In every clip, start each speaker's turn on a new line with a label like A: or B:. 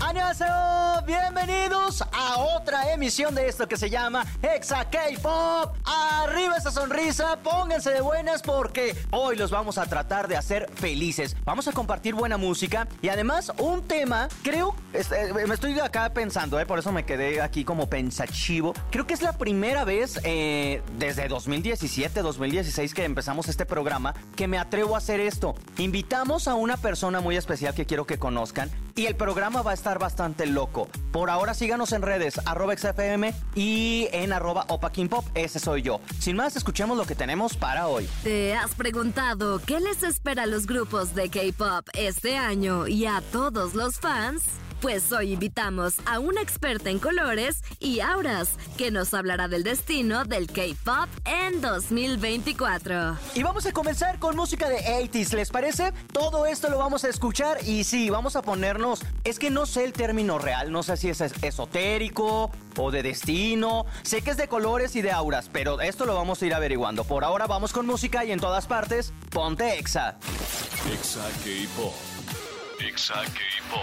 A: ¡Annyeonghaseyo! Bienvenidos a otra emisión de esto que se llama Exa K-Pop. Arriba esa sonrisa, pónganse de buenas porque hoy los vamos a tratar de hacer felices. Vamos a compartir buena música y además un tema, creo, eh, me estoy acá pensando, eh, por eso me quedé aquí como pensativo. Creo que es la primera vez eh, desde 2017, 2016 que empezamos este programa que me atrevo a hacer esto. Invitamos a una persona muy especial que quiero que conozcan y el programa va a estar bastante loco. Por ahora síganos en redes, arroba XFM y en arroba Opa King ese soy yo. Sin más, escuchemos lo que tenemos para hoy.
B: ¿Te has preguntado qué les espera a los grupos de K-pop este año y a todos los fans? Pues hoy invitamos a una experta en colores y auras que nos hablará del destino del K-pop en 2024.
A: Y vamos a comenzar con música de 80s, ¿les parece? Todo esto lo vamos a escuchar y sí, vamos a ponernos, es que no sé el término real, no sé si es es- esotérico o de destino, sé que es de colores y de auras, pero esto lo vamos a ir averiguando. Por ahora vamos con música y en todas partes, ponte exa.
C: Exa K-Pop. Exa K-Pop.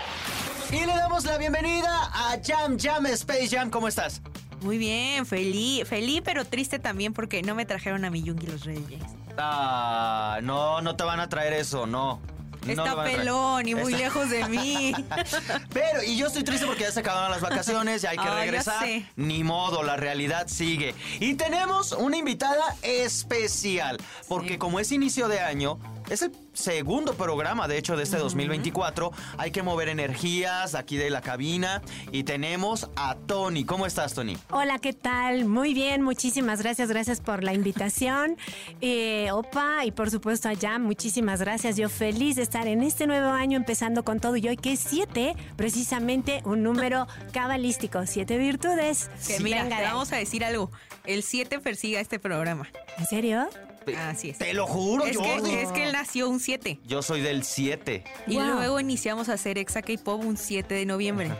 A: Y le damos la bienvenida a Jam Jam Space Jam, ¿cómo estás?
D: Muy bien, feliz, feliz pero triste también porque no me trajeron a mi Yungi los Reyes.
A: Ah, no, no te van a traer eso, no. No
D: Está
A: traer.
D: pelón y muy
A: Está-
D: lejos de mí.
A: Pero, y yo estoy triste porque ya se acabaron las vacaciones y hay que
D: Ah, ya
A: regresar. Ni modo, la realidad sigue. Y tenemos una invitada especial, porque
D: Sí.
A: como es inicio de año, es el segundo programa, de hecho, de este 2024. Hay que mover energías aquí de la cabina. Y tenemos a Tony. ¿Cómo estás, Tony?
E: Hola, ¿qué tal? Muy bien, muchísimas gracias, gracias por la invitación. Eh, Opa, y por supuesto a Jam, muchísimas gracias. Yo feliz de estar en este nuevo año empezando con todo y hoy que es siete, precisamente un número cabalístico, siete virtudes.
D: Que
E: Sí,
D: mira, te vamos a decir algo. El 7 persiga este programa.
E: ¿En serio?
D: Así es.
A: Te lo juro,
D: Es
A: Jordi.
D: que, es que él nació un 7.
A: Yo soy del 7.
D: Y
E: Wow.
D: luego iniciamos a hacer Exa K-Pop un 7 de noviembre.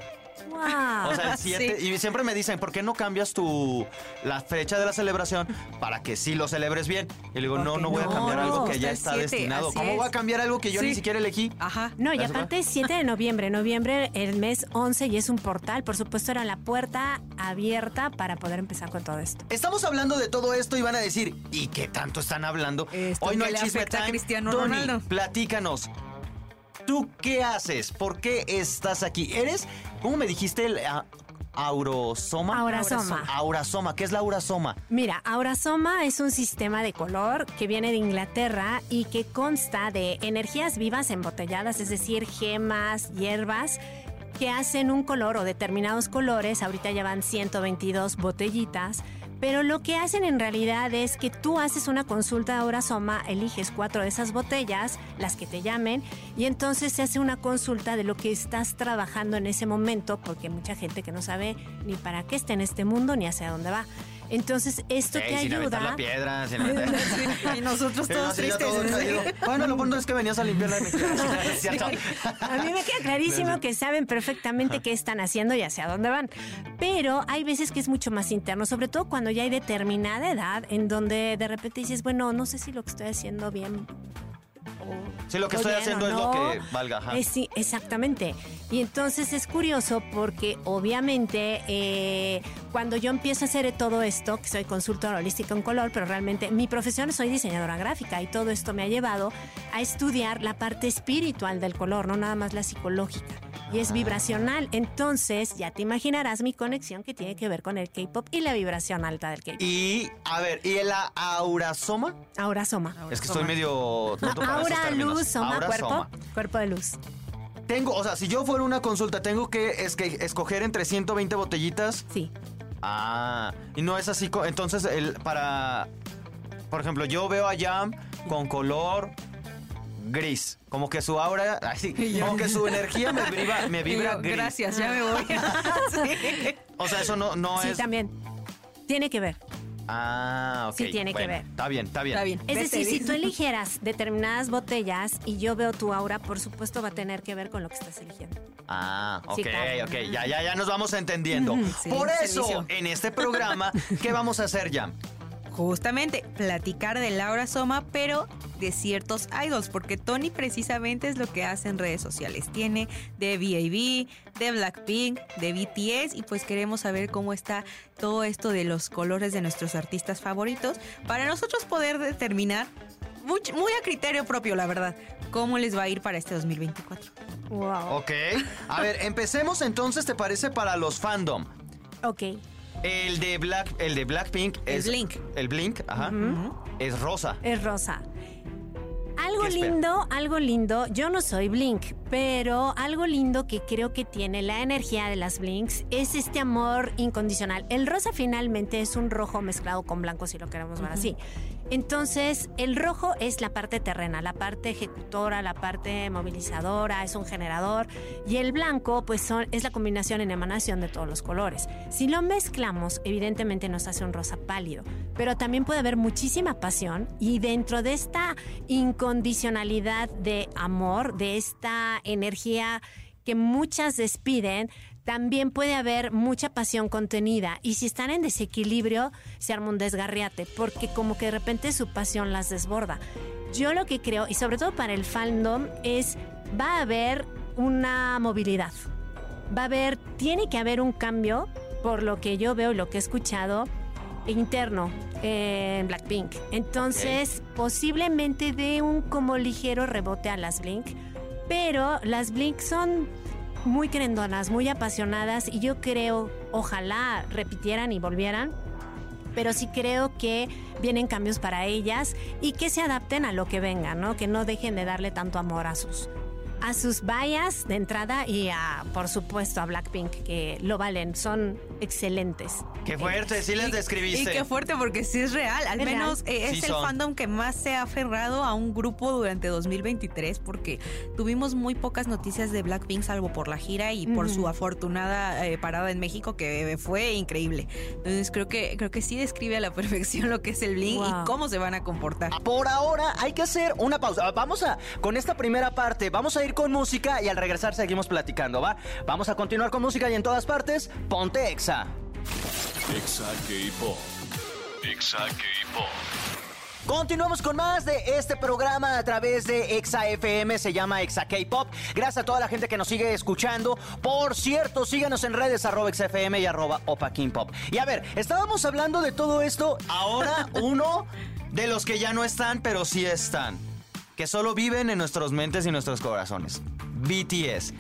E: ¡Wow!
A: O sea, el 7.
D: Sí.
A: Y siempre me dicen, ¿por qué no cambias tu la fecha de la celebración para que sí lo celebres bien? Y le digo, no,
D: Porque
A: no voy a
D: no,
A: cambiar algo que ya
D: está siete,
A: destinado. ¿Cómo
D: es.
A: voy a cambiar algo que yo ni siquiera elegí?
D: Ajá.
E: No, y
A: ¿Eso
E: aparte es 7 de noviembre. Noviembre, el mes 11 y es un portal. Por supuesto, era la puerta abierta para poder empezar con todo esto.
A: Estamos hablando de todo esto y van a decir, ¿y qué tanto están hablando?
D: Esto
A: Hoy no hay chisme time.
D: Cristiano
A: Tony,
D: Ronaldo.
A: platícanos. ¿Tú qué haces? ¿Por qué estás aquí? ¿Eres, cómo me dijiste, el a- aurosoma?
E: Aurasoma.
A: Aurasoma. ¿Qué es la aurasoma?
E: Mira, Aurasoma es un sistema de color que viene de Inglaterra y que consta de energías vivas embotelladas, es decir, gemas, hierbas que hacen un color o determinados colores. Ahorita ya van 122 botellitas. Pero lo que hacen en realidad es que tú haces una consulta de Aurasoma, eliges cuatro de esas botellas, las que te llamen, y entonces se hace una consulta de lo que estás trabajando en ese momento, porque hay mucha gente que no sabe ni para qué está en este mundo ni hacia dónde va. Entonces, esto
A: Ey,
E: te
A: sin
E: ayuda.
A: la piedra, sin aventar-
D: Y nosotros todos tristes.
A: todo. Bueno, lo bueno es que venías a limpiar la energía. ¿Es cierto?
E: A mí me queda clarísimo que saben perfectamente qué están haciendo y hacia dónde van. Pero hay veces que es mucho más interno, sobre todo cuando ya hay determinada edad en donde de repente dices, bueno, no sé si lo que estoy haciendo bien
A: Sí, lo que
E: Estoy
A: haciendo es lo que valga. ajá.
E: Eh, sí, exactamente. Y entonces es curioso porque obviamente eh, cuando yo empiezo a hacer todo esto, que soy consultora holística en color, pero realmente mi profesión soy diseñadora gráfica y todo esto me ha llevado a estudiar la parte espiritual del color, no nada más la psicológica. Y es vibracional. Entonces ya te imaginarás mi conexión que tiene que ver con el K-pop y la vibración alta del K-pop.
A: Y, a ver, ¿y el aurasoma?
E: Aura soma.
A: Es que estoy medio...
E: No, aura, luz, soma, cuerpo.
A: Aurasoma.
E: Cuerpo de luz.
A: Tengo, o sea, si yo fuera una consulta, tengo que, es que escoger entre 120 botellitas.
E: Sí.
A: Ah, y no es así. Entonces, el para. Por ejemplo, yo veo a Jam con color gris. Como que su aura. Así, como que su energía me vibra, me
D: Y
A: vibra
D: yo,
A: gris.
D: Gracias, ya me voy. Sí.
A: O sea, eso no, no
E: Sí,
A: es.
E: también. Tiene que ver.
A: Ah, ok.
E: Sí tiene que ver.
A: Está bien, está bien.
D: Está bien.
E: Es
D: Vete,
E: decir, si tú eligieras determinadas botellas y yo veo tu aura, por supuesto va a tener que ver con lo que estás eligiendo.
A: Ah, ok,
E: Sí, claro.
A: ok. Ya, ya, ya nos vamos entendiendo.
D: Sí,
A: Por eso,
D: servicio.
A: en este programa, ¿qué vamos a hacer, Jam?
D: Justamente, platicar de Laura Soma, pero de ciertos idols, porque Tony precisamente es lo que hace en redes sociales. Tiene de VAB, de Blackpink, de BTS, y pues queremos saber cómo está todo esto de los colores de nuestros artistas favoritos, para nosotros poder determinar, muy, muy a criterio propio, la verdad, cómo les va a ir para este 2024.
E: Wow.
A: Ok. A ver, empecemos entonces, ¿te parece para los fandom?
E: Ok.
A: El de Black, el de Blackpink
D: El
A: es
D: Blink.
A: El Blink, ajá. Es rosa.
E: Es rosa. Algo lindo, algo lindo. Yo no soy Blink, pero algo lindo que creo que tiene la energía de las Blinks es este amor incondicional. El rosa finalmente es un rojo mezclado con blanco, si lo queremos ver así. Entonces, el rojo es la parte terrena, la parte ejecutora, la parte movilizadora, es un generador. Y el blanco, pues es la combinación en emanación de todos los colores. Si lo mezclamos, evidentemente nos hace un rosa pálido. Pero también puede haber muchísima pasión y dentro de esta incondicionalidad de amor, de esta energía que muchas despiden, también puede haber mucha pasión contenida y si están en desequilibrio se arma un desgarriate porque como que de repente su pasión las desborda. Yo lo que creo, y sobre todo para el fandom, es va a haber una movilidad. Va a haber, tiene que haber un cambio, por lo que yo veo y lo que he escuchado, interno en Blackpink. Entonces, posiblemente dé un como ligero rebote a las Blink, pero las Blink son muy querendonas, muy apasionadas y yo creo, ojalá repitieran y volvieran, pero sí creo que vienen cambios para ellas y que se adapten a lo que venga, ¿no? Que no dejen de darle tanto amor a sus a sus vallas de entrada y a, por supuesto, a Blackpink, que lo valen, son excelentes.
A: Qué fuerte, sí les describiste.
D: Y qué fuerte, porque sí es real. Al
E: Es
D: menos eh, es
A: Sí
D: el
A: son.
D: fandom que más se ha aferrado a un grupo durante 2023, porque tuvimos muy pocas noticias de Blackpink, salvo por la gira y por su afortunada eh, parada en México, que fue increíble. Entonces creo que, creo que sí describe a la perfección lo que es el Blink
E: Wow.
D: y cómo se van a comportar.
A: Por ahora hay que hacer una pausa. Vamos a, con esta primera parte, vamos a ir con música y al regresar seguimos platicando, ¿va? Vamos a continuar con música y en todas partes, ponte exa.
C: Exa K-Pop. Exa K-Pop.
A: Continuamos con más de este programa a través de Exa FM, se llama Exa K-Pop. Gracias a toda la gente que nos sigue escuchando. Por cierto, síganos en redes arroba Exa FM y arroba Opa King Pop. Y a ver, estábamos hablando de todo esto. Ahora uno de los que ya no están, pero sí están. Que solo viven en nuestras mentes y nuestros corazones. BTS.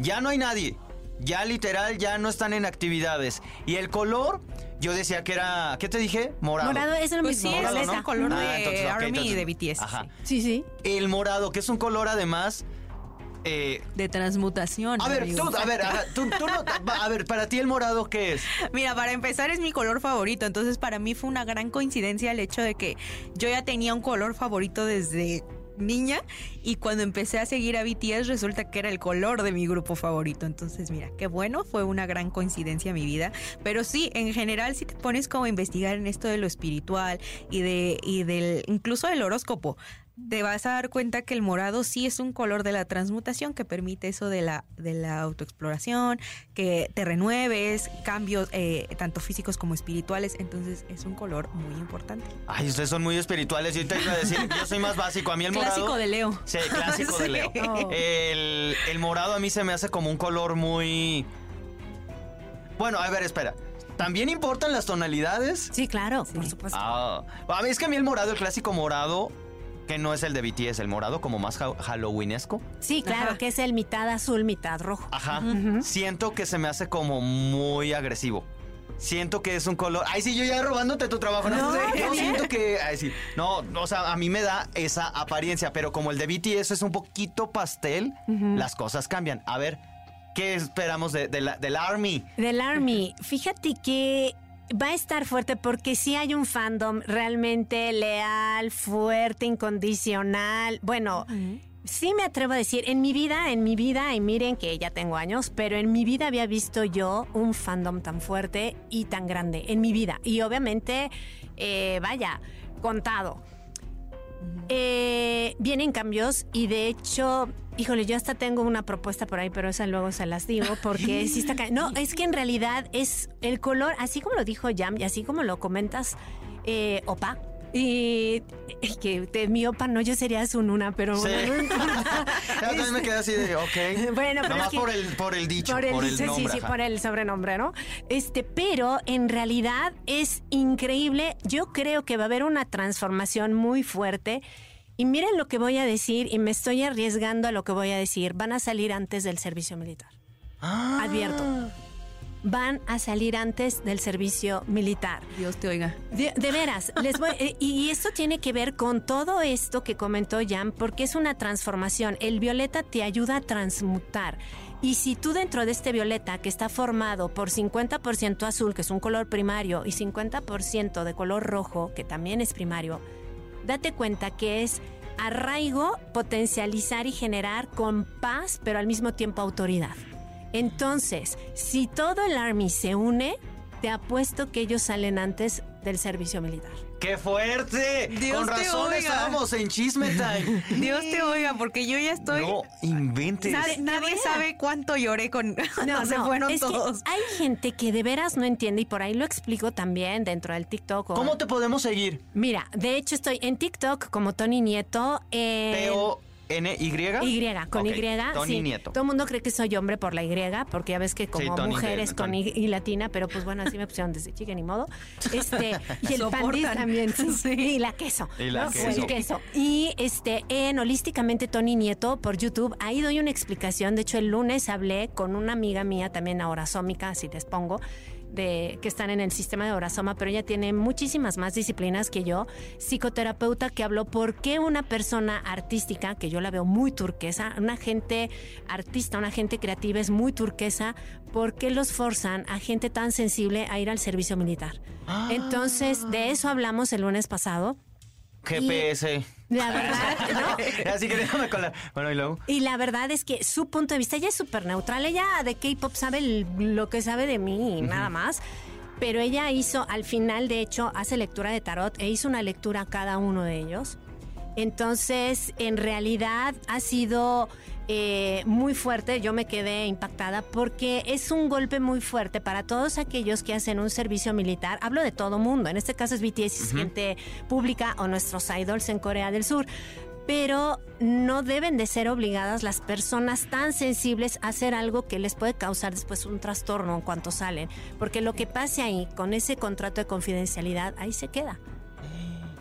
A: Ya no hay nadie. Ya literal, ya no están en actividades. Y el color, yo decía que era, ¿qué te dije? Morado.
E: Morado es el
D: Pues
E: mismo.
D: sí, es el
A: ¿no?
D: color
A: Ah,
D: de
A: entonces,
D: ARMY y de BTS.
A: Ajá.
D: sí.
E: Sí.
A: El morado, que es un color además. eh,
D: De transmutación.
A: a ver, tú, a ver, a, tú, tú no- a ver, para ti el morado, ¿qué es?
D: Mira, para empezar es mi color favorito, entonces para mí fue una gran coincidencia el hecho de que yo ya tenía un color favorito desde niña y cuando empecé a seguir a BTS resulta que era el color de mi grupo favorito. Entonces, mira, qué bueno, fue una gran coincidencia en mi vida. Pero sí, en general, si te pones como a investigar en esto de lo espiritual y de y del incluso del horóscopo, te vas a dar cuenta que el morado sí es un color de la transmutación que permite eso de la, de la autoexploración, que te renueves, cambios eh, tanto físicos como espirituales. Entonces es un color muy importante.
A: Ay, ustedes son muy espirituales. Yo te iba a decir, yo soy más básico. A mí el morado.
D: Clásico de Leo.
A: Sí, clásico de. Leo.
E: Oh.
A: El, el morado a mí se me hace como un color muy. Bueno, a ver, espera. ¿También importan las tonalidades?
E: Sí, claro, por supuesto.
A: Ah, a mí es que a mí el morado, el clásico morado, que no es el de BTS, el morado como más ha- halloweenesco.
E: Sí, claro,
D: Ajá.
E: que es el mitad azul, mitad rojo.
A: Ajá. Siento que se me hace como muy agresivo. Siento que es un color. Ay, sí, yo ya robándote tu trabajo. No,
E: No,
A: Yo siento que. Ay, sí. No, o sea, a mí me da esa apariencia, pero como el de BTS es un poquito pastel, las cosas cambian. A ver, ¿qué esperamos de, de la- del Army?
E: Del Army, fíjate que va a estar fuerte porque sí hay un fandom realmente leal, fuerte, incondicional. Bueno, Sí me atrevo a decir, en mi vida, en mi vida, y miren que ya tengo años, pero en mi vida había visto yo un fandom tan fuerte y tan grande, en mi vida. Y obviamente, eh, vaya, contado. Eh, vienen cambios y de hecho, híjole, yo hasta tengo una propuesta por ahí, pero esa luego se las digo porque sí está... No, es que en realidad es el color, así como lo dijo Jam y así como lo comentas, eh, Opa. Y y que de mi opa no, yo sería su nuna, pero
A: Sí.
E: bueno,
A: Ya también me quedé así de, ok.
E: Bueno, pero
A: Nomás
E: es que-
A: por el, por el dicho,
E: por el,
A: por el
E: sí,
A: nombre.
E: sí, por el sobrenombre, ¿no? Este, pero en realidad es increíble. Yo creo que va a haber una transformación muy fuerte. Y miren lo que voy a decir, y me estoy arriesgando a lo que voy a decir. Van a salir antes del servicio militar.
A: Ah.
E: Advierto. Van a salir antes del servicio militar.
D: Dios te oiga.
E: De, de veras, les voy, eh, y esto tiene que ver con todo esto que comentó Jan, porque es una transformación. El violeta te ayuda a transmutar. Y si tú dentro de este violeta, que está formado por 50% azul, que es un color primario, y 50% de color rojo, que también es primario, date cuenta que es arraigo, potencializar y generar con paz, pero al mismo tiempo autoridad. Entonces, si todo el Army se une, te apuesto que ellos salen antes del servicio militar.
A: ¡Qué fuerte!
D: Dios
A: Con
D: te
A: razón
D: oiga.
A: estábamos en Chisme Time.
D: Dios te oiga, porque yo ya estoy.
A: No inventes.
D: Nadie, nadie sabe cuánto lloré con. No, se fueron
E: es que
D: todos.
E: hay gente que de veras no entiende y por ahí lo explico también dentro del TikTok. o-
A: ¿Cómo te podemos seguir?
E: Mira, de hecho estoy en TikTok como Tony Nieto. en-
A: P-O-N-Y.
E: Y, con
A: Ok,
E: Y.
A: Tony
E: sí.
A: Nieto.
E: Todo el mundo cree que soy hombre por la Y, porque ya ves que como
A: Tony,
E: mujeres
A: de-
E: con y, y latina, pero pues bueno, así me pusieron desde chica, ni modo. Este, y el pandis también, sí,
D: Sí.
E: y la queso.
A: Y la queso.
E: el queso. Y este, en Holísticamente Tony Nieto por YouTube, ahí doy una explicación. De hecho, el lunes hablé con una amiga mía, también orasómica, así les pongo, de, que están en el sistema de Orasoma, pero ella tiene muchísimas más disciplinas que yo, psicoterapeuta que habló por qué una persona artística, que yo la veo muy turquesa, una gente artista, una gente creativa es muy turquesa, ¿por qué los forzan a gente tan sensible a ir al servicio militar? Entonces, de eso hablamos el lunes pasado.
A: GPS.
E: La verdad, ¿no?
A: Así que déjame con la... Bueno, y luego...
E: Y la verdad es que su punto de vista ella es súper neutral. Ella de K-pop sabe el- lo que sabe de mí y nada más. Pero ella hizo, al final, de hecho, hace lectura de tarot e hizo una lectura a cada uno de ellos. Entonces, en realidad ha sido eh, muy fuerte. Yo me quedé impactada porque es un golpe muy fuerte para todos aquellos que hacen un servicio militar. Hablo de todo mundo. En este caso es BTS, es gente pública o nuestros idols en Corea del Sur. Pero no deben de ser obligadas las personas tan sensibles a hacer algo que les puede causar después un trastorno en cuanto salen. Porque lo que pase ahí con ese contrato de confidencialidad, ahí se queda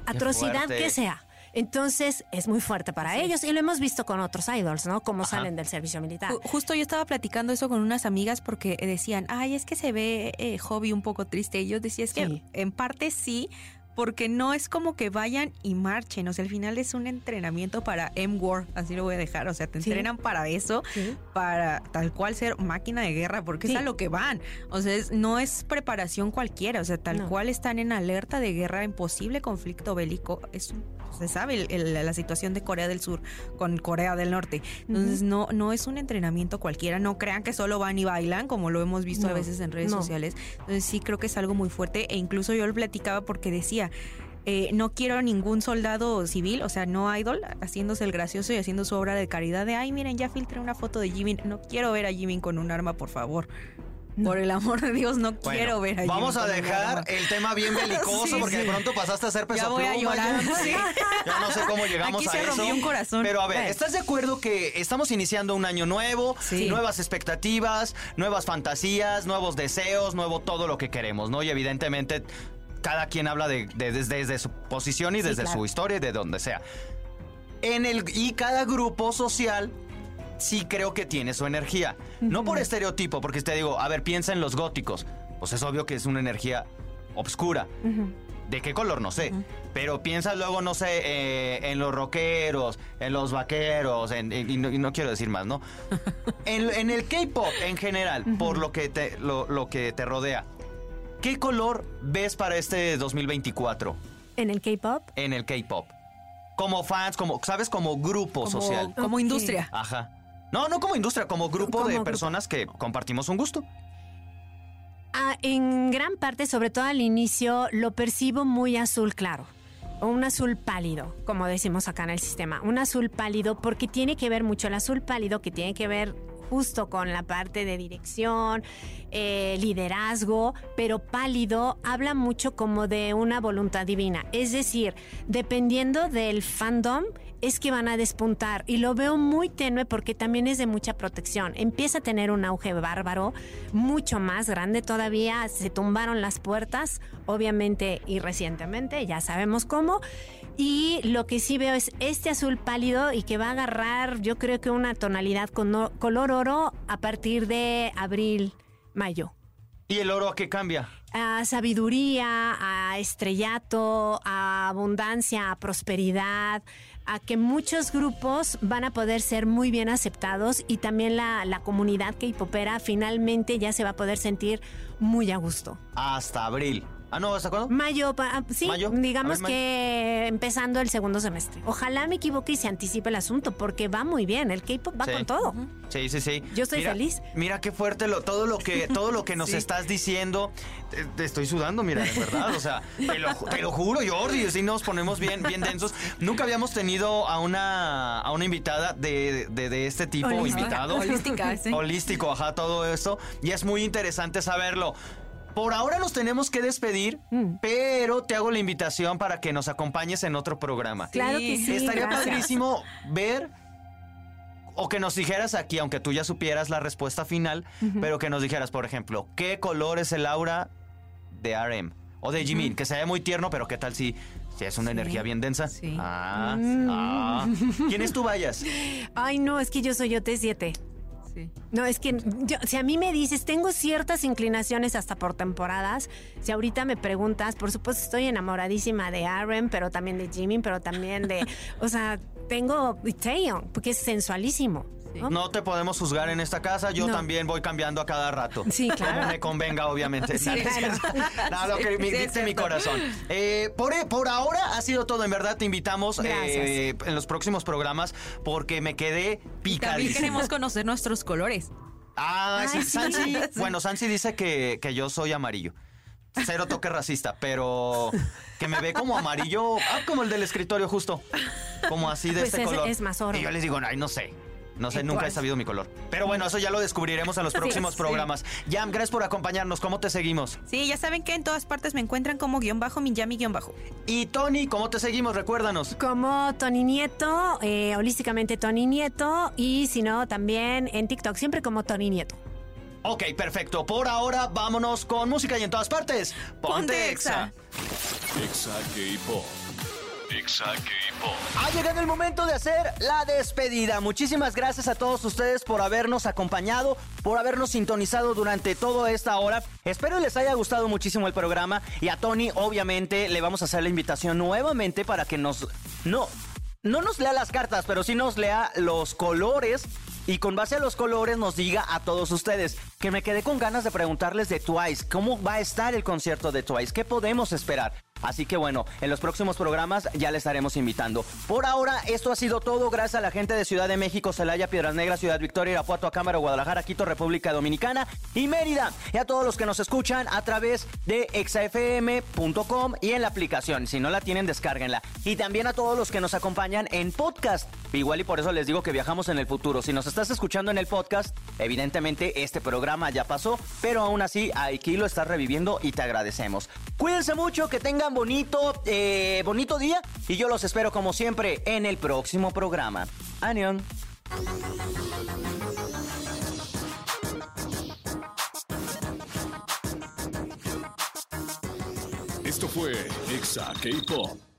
E: atrocidad
A: fuerte.
E: que sea. Entonces es muy fuerte para ellos y lo hemos visto con otros idols, ¿no? Cómo salen del servicio militar.
D: Ju- Justo yo estaba platicando eso con unas amigas porque decían, ay, es que se ve eh, Hobby un poco triste. Y yo decía, es que
E: Sí.
D: en parte sí, porque no es como que vayan y marchen. O sea, al final es un entrenamiento para M-War, así lo voy a dejar. O sea, te
E: Sí.
D: entrenan para eso,
E: Sí.
D: para tal cual ser máquina de guerra, porque
E: Sí.
D: es a lo que van. O sea, es- no es preparación cualquiera. O sea, tal
E: No.
D: cual están en alerta de guerra en posible conflicto bélico. Es un- se sabe el- el- la situación de Corea del Sur con Corea del Norte. Entonces, no, no es un entrenamiento cualquiera. No crean que solo van y bailan, como lo hemos visto a veces en redes
E: no.
D: sociales. Entonces, sí creo que es algo muy fuerte. E incluso yo lo platicaba porque decía. Eh, no quiero ningún soldado civil, o sea, no idol, haciéndose el gracioso y haciendo su obra de caridad de, ay, miren, ya filtré una foto de Jimin. No quiero ver a Jimin con un arma, por favor. Por el amor de Dios, no
A: Bueno,
D: quiero ver a
A: Vamos a dejar el tema bien belicoso
D: Sí,
A: porque de pronto pasaste a ser peso
D: Ya voy a llorar,
A: ya.
D: sí.
A: Ya no sé cómo llegamos
D: Aquí
A: a
D: se
A: eso.
D: rompió un corazón.
A: Pero a ver. ¿estás de acuerdo que estamos iniciando un año nuevo,
D: Sí.
A: nuevas expectativas, nuevas fantasías, nuevos deseos, nuevo todo lo que queremos, ¿no? Y evidentemente cada quien habla de, de- desde, desde su posición y
E: Sí,
A: desde
E: claro.
A: su historia y de donde sea. En el, y cada grupo social sí creo que tiene su energía. No por estereotipo, porque te digo, a ver, piensa en los góticos. Pues es obvio que es una energía obscura. ¿De qué color? No sé. Pero piensa luego, no sé, eh, en los rockeros, en los vaqueros, en- y, no, y no quiero decir más, ¿no? en, en el K-pop en general, por lo que, te, lo, lo que te rodea, ¿qué color ves para este 2024
E: En el K-pop,
A: en el K-pop? como fans, como, ¿sabes? Como grupo
D: Como,
A: social.
D: como industria.
A: Ajá. No, no como industria, como grupo
E: Como
A: de
E: grupo.
A: personas que compartimos un gusto.
E: Ah, en gran parte, sobre todo al inicio, lo percibo muy azul claro. O un azul pálido, como decimos acá en el sistema. Un azul pálido porque tiene que ver mucho el azul pálido, que tiene que ver justo con la parte de dirección, eh, liderazgo, pero pálido habla mucho como de una voluntad divina. Es decir, dependiendo del fandom, es que van a despuntar. Y lo veo muy tenue porque también es de mucha protección. Empieza a tener un auge bárbaro, mucho más grande todavía. Se tumbaron las puertas, obviamente y recientemente, ya sabemos cómo. Y lo que sí veo es este azul pálido y que va a agarrar, yo creo que una tonalidad con color oro a partir de abril, mayo
A: ¿Y el oro a qué cambia?
E: a sabiduría, a estrellato, a abundancia, a prosperidad, a que muchos grupos van a poder ser muy bien aceptados y también la, la comunidad que hipopera finalmente ya se va a poder sentir muy a gusto.
A: Hasta abril. Ah, no, ¿hasta cuándo?
E: Mayo, pa- ah, sí,
A: ¿Mayo?
E: digamos
A: A ver, mayo.
E: que empezando el segundo semestre. Ojalá me equivoque y se anticipe el asunto porque va muy bien, el K-pop va
A: Sí.
E: con todo.
A: Sí, sí, sí.
E: Yo estoy
A: Mira-
E: feliz.
A: Mira qué fuerte lo, todo lo que todo lo que nos
D: Sí.
A: estás diciendo. Te, te estoy sudando, mira, de verdad. O sea, te lo, te lo juro, Jordi. Si nos ponemos bien, bien densos. Nunca habíamos tenido a una a una invitada de, de, de este tipo,
E: Holística.
A: invitado.
D: Holística, sí.
A: Holístico, ajá, todo esto. Y es muy interesante saberlo. Por ahora nos tenemos que despedir,
E: Mm.
A: pero te hago la invitación para que nos acompañes en otro programa.
E: Claro que sí.
A: Estaría
E: gracias.
A: padrísimo ver o que nos dijeras aquí, aunque tú ya supieras la respuesta final, pero que nos dijeras, por ejemplo, ¿qué color es el aura de RM? O de Jimin, que se ve muy tierno, pero ¿qué tal si, si es una energía bien densa?
D: Sí.
A: Ah,
E: Mm.
A: ah. ¿Quién es tu vayas?
E: Ay, no, es que yo soy OT7.
D: Sí.
E: No, es que yo- si a mí me dices, tengo ciertas inclinaciones hasta por temporadas, si ahorita me preguntas, por supuesto estoy enamoradísima de Aaron, pero también de Jimin, pero también de, o sea, tengo Taeyong, porque es sensualísimo. ¿No?
A: No te podemos juzgar en esta casa, yo
E: No.
A: también voy cambiando a cada rato.
E: Sí, claro.
A: Como me convenga, obviamente.
E: Sí, claro.
A: Lo que
D: Sí,
A: dicte mi corazón. Eh, por, por ahora ha sido todo, en verdad te invitamos eh, en los próximos programas porque me quedé
D: También
A: picadísimo.
D: queremos conocer nuestros colores.
A: Ah, sí,
E: Ay, sí.
A: Sansi, bueno, Sansi dice que, que yo soy amarillo. Cero toque racista, pero que me ve como amarillo, ah, como el del escritorio justo, como así de
E: Pues
A: este
E: es-
A: color.
E: es más oro.
A: Y yo les digo, ay, no sé. No sé,
E: ¿Y
A: nunca
E: cuál?
A: he sabido mi color. Pero bueno, eso ya lo descubriremos en los próximos
D: Sí.
A: programas. Yam, gracias por acompañarnos. ¿Cómo te seguimos?
D: Sí, ya saben que en todas partes me encuentran como guion bajo, Minyami guion bajo.
A: Y Tony, ¿cómo te seguimos? Recuérdanos.
E: Como Tony Nieto, eh, holísticamente Tony Nieto, y si no, también en TikTok, siempre como Tony Nieto.
A: Ok, perfecto. Por ahora, vámonos con música y en todas partes. Ponte,
D: Ponte
A: Exa.
D: Exa.
C: Exa K-Pop.
A: Ha llegado el momento de hacer la despedida. Muchísimas gracias a todos ustedes por habernos acompañado, por habernos sintonizado durante toda esta hora. Espero les haya gustado muchísimo el programa y a Tony obviamente le vamos a hacer la invitación nuevamente para que nos no no nos lea las cartas, pero sí nos lea los colores y con base a los colores nos diga a todos ustedes que me quedé con ganas de preguntarles de Twice, ¿cómo va a estar el concierto de Twice? ¿Qué podemos esperar? Así que bueno, en los próximos programas ya le estaremos invitando. Por ahora, esto ha sido todo gracias a la gente de Ciudad de México, Celaya, Piedras Negras, Ciudad Victoria, Irapuato, Cámara, Guadalajara, Quito, República Dominicana y Mérida. Y a todos los que nos escuchan a través de exafm.com y en la aplicación. Si no la tienen, descárguenla. Y también a todos los que nos acompañan en podcast. Igual y por eso les digo que viajamos en el futuro. Si nos estás escuchando en el podcast, evidentemente este programa ya pasó, pero aún así aquí lo estás reviviendo y te agradecemos. Cuídense mucho, que bonito, eh, bonito día y yo los espero como siempre en el próximo programa. Anion.
C: Esto fue Exa K-Pop.